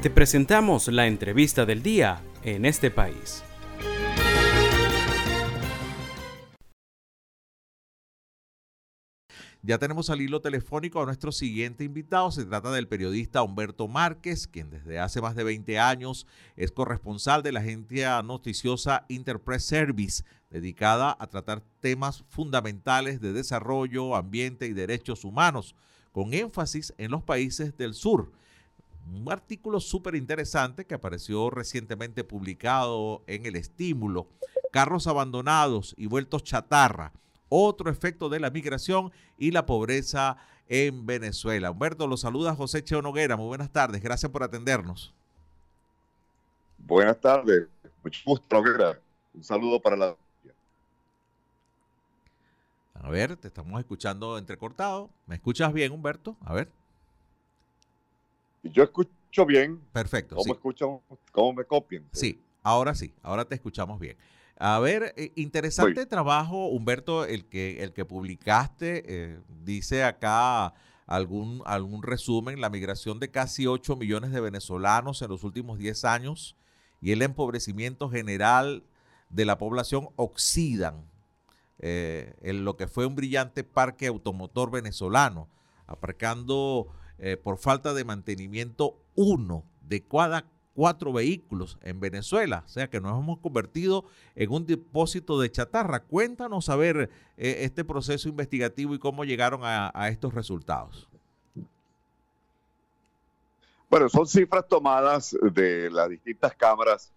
Te presentamos la entrevista del día en este país. Ya tenemos al hilo telefónico a nuestro siguiente invitado. Se trata del periodista Humberto Márquez, quien desde hace más de 20 años es corresponsal de la agencia noticiosa Interpress Service, dedicada a tratar temas fundamentales de desarrollo, ambiente y derechos humanos, con énfasis en los países del sur. Un artículo súper interesante que apareció recientemente publicado en El Estímulo, Carros abandonados y vueltos chatarra otro efecto de la migración y la pobreza en Venezuela. Humberto, lo saluda José Cheo Noguera. Muy buenas tardes. Gracias por atendernos. Buenas tardes. Mucho gusto, Noguera. Un saludo para la... A ver, te estamos escuchando entrecortado. ¿Me escuchas bien, Humberto? A ver. Yo escucho bien. Perfecto. ¿Cómo escuchan? ¿Cómo me copian? Sí, ahora sí. Ahora te escuchamos bien. A ver, eh, interesante trabajo, Humberto, el que, el que publicaste. Eh, dice acá algún, algún resumen, la migración de casi 8 millones de venezolanos en los últimos 10 años y el empobrecimiento general de la población oxidan eh, en lo que fue un brillante parque automotor venezolano, aparcando por falta de mantenimiento uno de cada cuatro vehículos en Venezuela, o sea que nos hemos convertido en un depósito de chatarra. Cuéntanos a ver eh, este proceso investigativo y cómo llegaron a, estos resultados. Bueno, son cifras tomadas de las distintas cámaras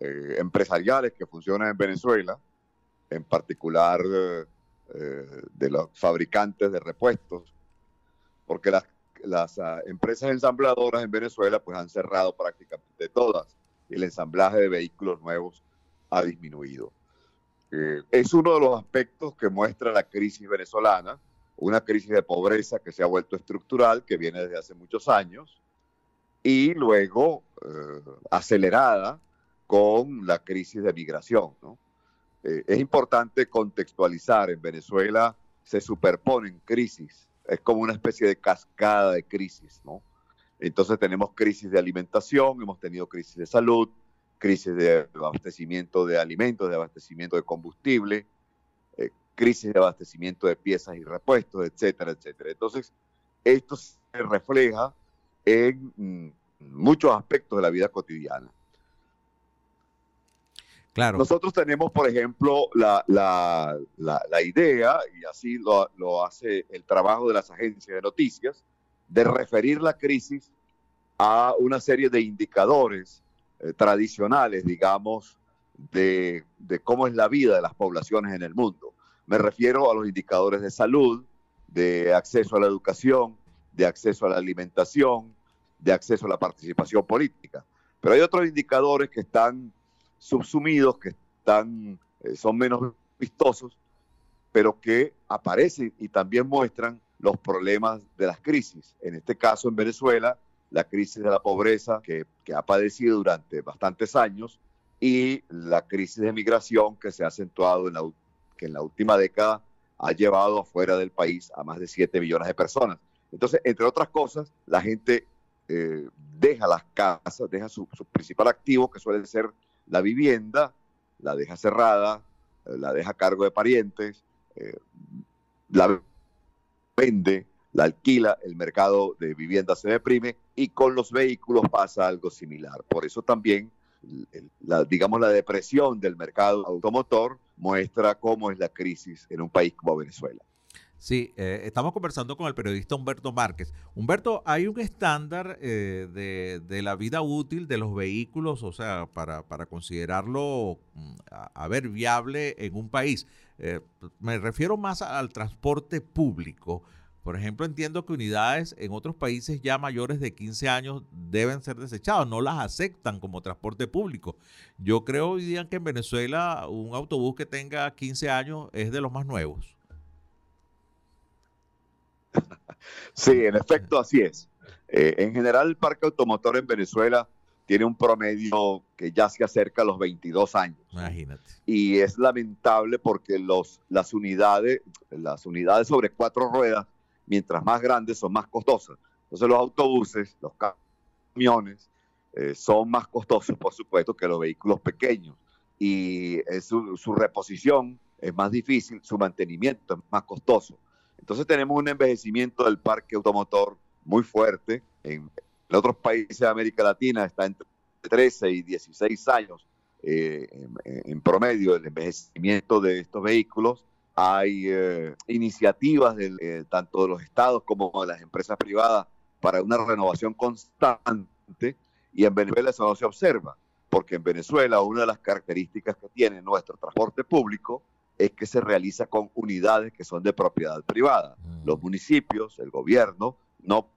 eh, empresariales que funcionan en Venezuela, en particular eh, de los fabricantes de repuestos, porque las las ah, empresas ensambladoras en Venezuela pues han cerrado prácticamente todas y el ensamblaje de vehículos nuevos ha disminuido. Eh, es uno de los aspectos que muestra la crisis venezolana, una crisis de pobreza que se ha vuelto estructural, que viene desde hace muchos años, y luego eh, acelerada con la crisis de migración. Eh, es importante contextualizar, en Venezuela se superponen crisis es como una especie de cascada de crisis, ¿no? Entonces tenemos crisis de alimentación, hemos tenido crisis de salud, crisis de abastecimiento de alimentos, de abastecimiento de combustible, eh, crisis de abastecimiento de piezas y repuestos, etcétera, etcétera. Entonces, esto se refleja en mm, muchos aspectos de la vida cotidiana. Nosotros tenemos, por ejemplo, la, idea, y así lo, hace el trabajo de las agencias de noticias, de referir la crisis a una serie de indicadores eh, tradicionales, digamos, de, de, cómo es la vida de las poblaciones en el mundo. Me refiero a los indicadores de salud, de acceso a la educación, de acceso a la alimentación, de acceso a la participación política. Pero hay otros indicadores que están subsumidos que están, eh, son menos vistosos, pero que aparecen y también muestran los problemas de las crisis. En este caso, en Venezuela, la crisis de la pobreza que, ha padecido durante bastantes años y la crisis de migración que se ha acentuado en la, que en la última década ha llevado afuera del país a más de 7 millones de personas. Entonces, entre otras cosas, la gente eh, deja las casas, deja su, su, principal activo, que suele ser la vivienda, la deja cerrada, eh, la deja a cargo de parientes, eh, la vende, la alquila, el mercado de vivienda se deprime y con los vehículos pasa algo similar. Por eso también, la, digamos, la depresión del mercado automotor muestra cómo es la crisis en un país como Venezuela. Sí, eh, estamos conversando con el periodista Humberto Márquez. Humberto, hay un estándar eh, de, la vida útil de los vehículos, o sea, para, considerarlo, mm, a, ver, viable en un país. Eh, me refiero más al transporte público. Por ejemplo, entiendo que unidades en otros países ya mayores de 15 años deben ser desechadas, no las aceptan como transporte público. Yo creo hoy día que en Venezuela un autobús que tenga 15 años es de los más nuevos. Sí, en efecto, así es. Eh, en general, el parque automotor en Venezuela tiene un promedio que ya se acerca a los 22 años. Imagínate. Y es lamentable porque los, las, unidades, las unidades sobre cuatro ruedas, mientras más grandes, son más costosas. Entonces los autobuses, los camiones, eh, son más costosos, por supuesto, que los vehículos pequeños y su, su, reposición es más difícil, su mantenimiento es más costoso. Entonces tenemos un envejecimiento del parque automotor muy fuerte. En, otros países de América Latina está entre 13 y 16 años eh, en, promedio el envejecimiento de estos vehículos. Hay eh, iniciativas de, tanto de los estados como de las empresas privadas para una renovación constante y en Venezuela eso no se observa, porque en Venezuela una de las características que tiene nuestro transporte público es que se realiza con unidades que son de propiedad privada. Mm. Los municipios, el gobierno, no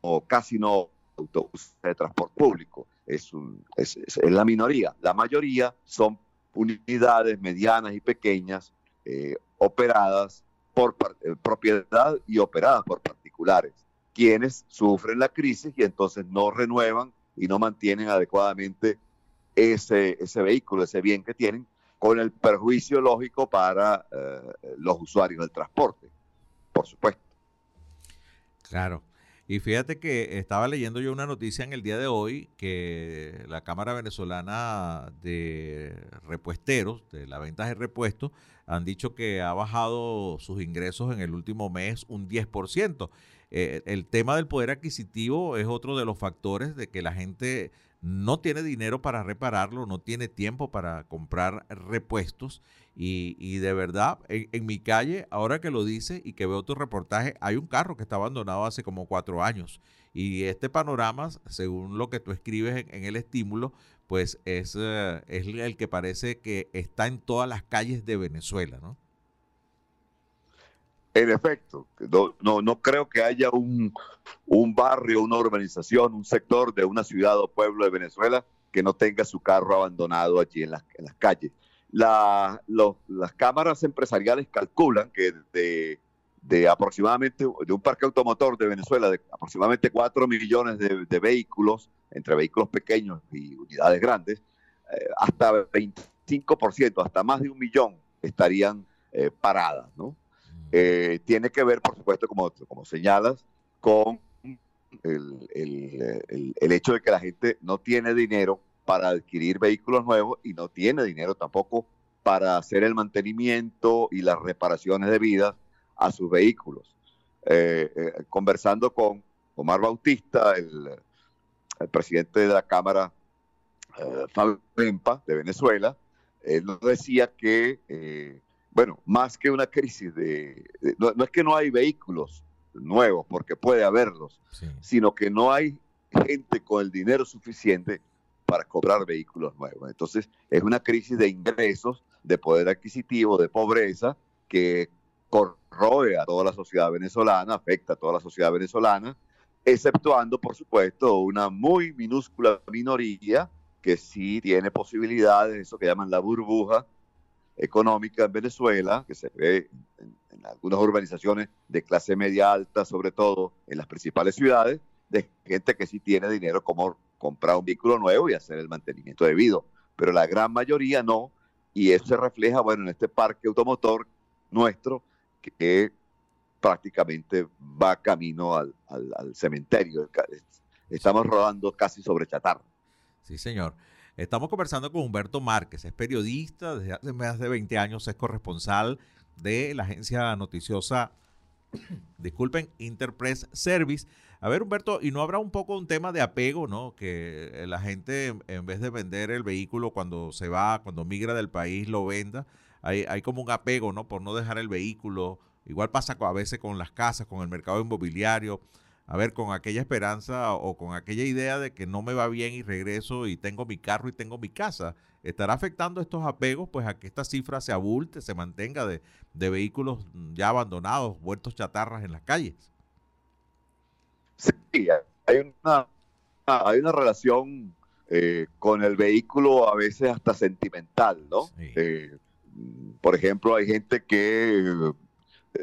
o casi no autobuses de transporte público. Es, es, la minoría. La mayoría son unidades medianas y pequeñas eh, operadas por eh, propiedad y operadas por particulares, quienes sufren la crisis y entonces no renuevan y no mantienen adecuadamente ese, ese vehículo, ese bien que tienen, con el perjuicio lógico para eh, los usuarios del transporte, por supuesto. Claro. Y fíjate que estaba leyendo yo una noticia en el día de hoy que la Cámara Venezolana de Repuesteros, de la venta de repuestos, han dicho que ha bajado sus ingresos en el último mes un 10%. Eh, el tema del poder adquisitivo es otro de los factores de que la gente no tiene dinero para repararlo, no tiene tiempo para comprar repuestos. Y, de verdad, en, mi calle, ahora que lo dice y que veo tu reportaje, hay un carro que está abandonado hace como cuatro años. Y este panorama, según lo que tú escribes en, el estímulo, pues es, eh, es el que parece que está en todas las calles de Venezuela, ¿no? En efecto, no, creo que haya un, barrio, una urbanización, un sector de una ciudad o pueblo de Venezuela que no tenga su carro abandonado allí en las, calles. las cámaras empresariales calculan que de, aproximadamente, de un parque automotor de Venezuela, de aproximadamente 4 millones de, vehículos, entre vehículos pequeños y unidades grandes, eh, hasta 25%, hasta más de un millón estarían eh, paradas, ¿no? Eh, tiene que ver, por supuesto, como, como señalas, con el, hecho de que la gente no tiene dinero para adquirir vehículos nuevos y no tiene dinero tampoco para hacer el mantenimiento y las reparaciones debidas a sus vehículos. Eh, eh, conversando con Omar Bautista, el, presidente de la Cámara Fabio de Venezuela, él nos decía que bueno, más que una crisis de... no, es que no hay vehículos nuevos, porque puede haberlos, sino que no hay gente con el dinero suficiente para comprar vehículos nuevos. Entonces, es una crisis de ingresos, de poder adquisitivo, de pobreza, que corroe a toda la sociedad venezolana, afecta a toda la sociedad venezolana, exceptuando, por supuesto, una muy minúscula minoría que sí tiene posibilidades, eso que llaman la burbuja, económica en Venezuela, que se ve en, algunas urbanizaciones de clase media alta, sobre todo en las principales ciudades, de gente que sí tiene dinero como comprar un vehículo nuevo y hacer el mantenimiento debido, pero la gran mayoría no, y eso se refleja, bueno, en este parque automotor nuestro, que prácticamente va camino al, al cementerio. Estamos rodando casi sobre chatarra. Sí, señor. Estamos conversando con Humberto Márquez, es periodista, desde hace más de 20 años es corresponsal de la agencia noticiosa, disculpen, Interpress Service. A ver, Humberto, ¿y no habrá un poco un tema de apego, no? Que la gente, en vez de vender el vehículo cuando se va, cuando migra del país, lo venda. Hay, hay como un apego, ¿no? Por no dejar el vehículo. Igual pasa a veces con las casas, con el mercado inmobiliario a ver, con aquella esperanza o con aquella idea de que no me va bien y regreso y tengo mi carro y tengo mi casa, estará afectando estos apegos pues a que esta cifra se abulte, se mantenga de, vehículos ya abandonados, vueltos chatarras en las calles. Sí, hay una, hay una relación eh, con el vehículo a veces hasta sentimental, ¿no? Eh, por ejemplo, hay gente que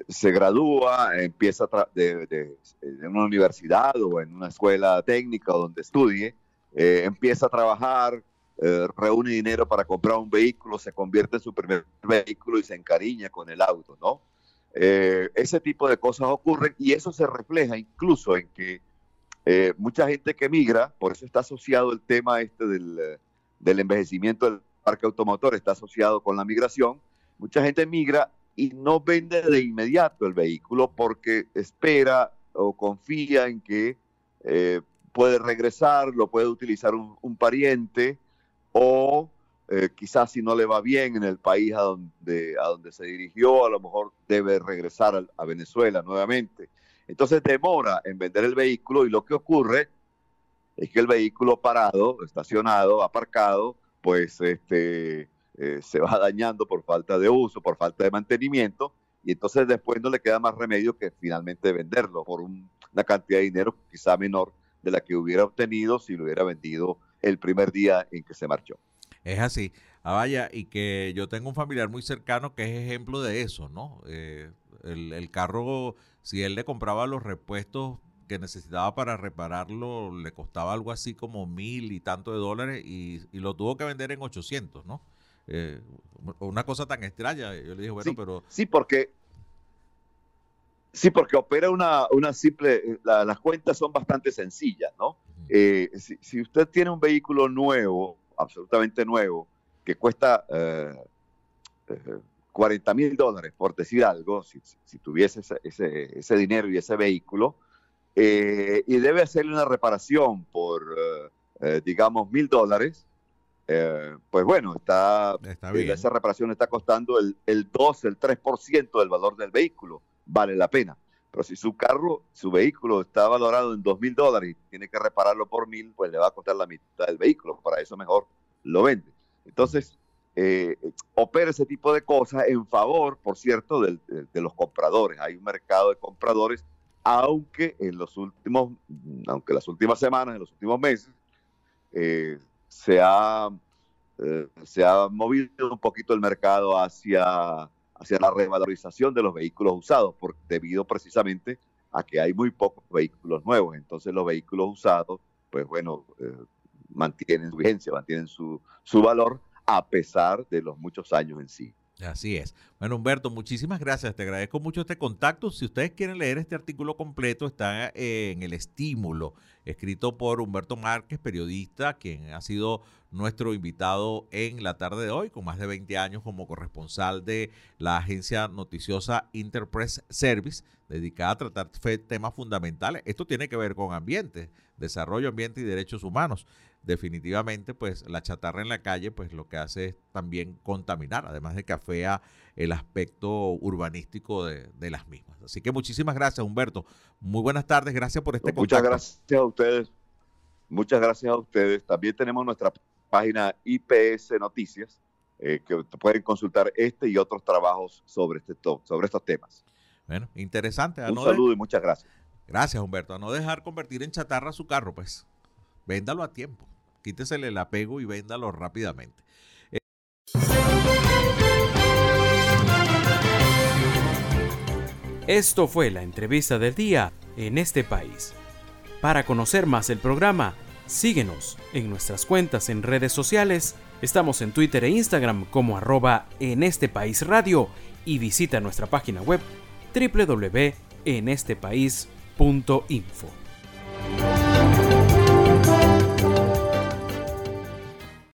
se gradúa, empieza de, en una universidad o en una escuela técnica donde estudie, eh, empieza a trabajar, eh, reúne dinero para comprar un vehículo, se convierte en su primer vehículo y se encariña con el auto, ¿no? Eh, ese tipo de cosas ocurren y eso se refleja incluso en que mucha gente que migra, por eso está asociado el tema este del, del envejecimiento del parque automotor, está asociado con la migración. Mucha gente migra y no vende de inmediato el vehículo porque espera o confía en que eh, puede regresar, lo puede utilizar un, pariente o eh, quizás si no le va bien en el país a donde, a donde se dirigió, a lo mejor debe regresar a, Venezuela nuevamente. Entonces demora en vender el vehículo y lo que ocurre es que el vehículo parado, estacionado, aparcado, pues este, eh, se va dañando por falta de uso, por falta de mantenimiento, y entonces después no le queda más remedio que finalmente venderlo por una cantidad de dinero quizá menor de la que hubiera obtenido si lo hubiera vendido el primer día en que se marchó. Es así. Ah, vaya, y que yo tengo un familiar muy cercano que es ejemplo de eso, ¿no? Eh, el, carro, si él le compraba los repuestos que necesitaba para repararlo, le costaba algo así como mil y tanto de dólares y, lo tuvo que vender en 800, ¿no? Eh, una cosa tan extraña. Yo le dije, bueno, pero... Sí, porque Sí, porque opera una, una simple, las cuentas son bastante sencillas, ¿no? Eh, si, usted tiene un vehículo nuevo, absolutamente nuevo, que cuesta 40 eh, mil dólares, por decir algo, si, tuviese ese, ese, dinero y ese vehículo, eh, y debe hacerle una reparación por, digamos, mil dólares, pues bueno, está, esa reparación está costando el, el 2, el 3% del valor del vehículo vale la pena. Pero si su carro, su vehículo está valorado en dos mil dólares y tiene que repararlo por mil, pues le va a costar la mitad del vehículo. Para eso mejor lo vende. Entonces, eh, opera ese tipo de cosas en favor, por cierto, de, los compradores. Hay un mercado de compradores, aunque en los últimos, aunque las últimas semanas, en los últimos meses, eh, se, ha, eh, se ha movido un poquito el mercado hacia hacia la revalorización de los vehículos usados, por, debido precisamente a que hay muy pocos vehículos nuevos. Entonces los vehículos usados, pues bueno, eh, mantienen su vigencia, mantienen su, su valor a pesar de los muchos años en sí. Así es. Bueno, Humberto, muchísimas gracias. Te agradezco mucho este contacto. Si ustedes quieren leer este artículo completo, está en el estímulo, escrito por Humberto Márquez, periodista, quien ha sido nuestro invitado en la tarde de hoy, con más de 20 años como corresponsal de la agencia noticiosa Interpress Service, dedicada a tratar temas fundamentales. Esto tiene que ver con ambiente, desarrollo ambiente y derechos humanos definitivamente pues la chatarra en la calle pues lo que hace es también contaminar, además de que afea el aspecto urbanístico de, las mismas. Así que muchísimas gracias Humberto, muy buenas tardes, gracias por este Muchas gracias a ustedes, muchas gracias a ustedes. También tenemos nuestra página IPS Noticias, eh, que pueden consultar este y otros trabajos sobre, este, sobre estos temas. Bueno, interesante. Un saludo y muchas gracias. Gracias Humberto, a no dejar convertir en chatarra su carro pues, véndalo a tiempo quítesele el apego y véndalo rápidamente. Esto fue la entrevista del día en este país. Para conocer más el programa, síguenos en nuestras cuentas en redes sociales. Estamos en Twitter e Instagram como arroba en este país radio y visita nuestra página web www.enestepais.info.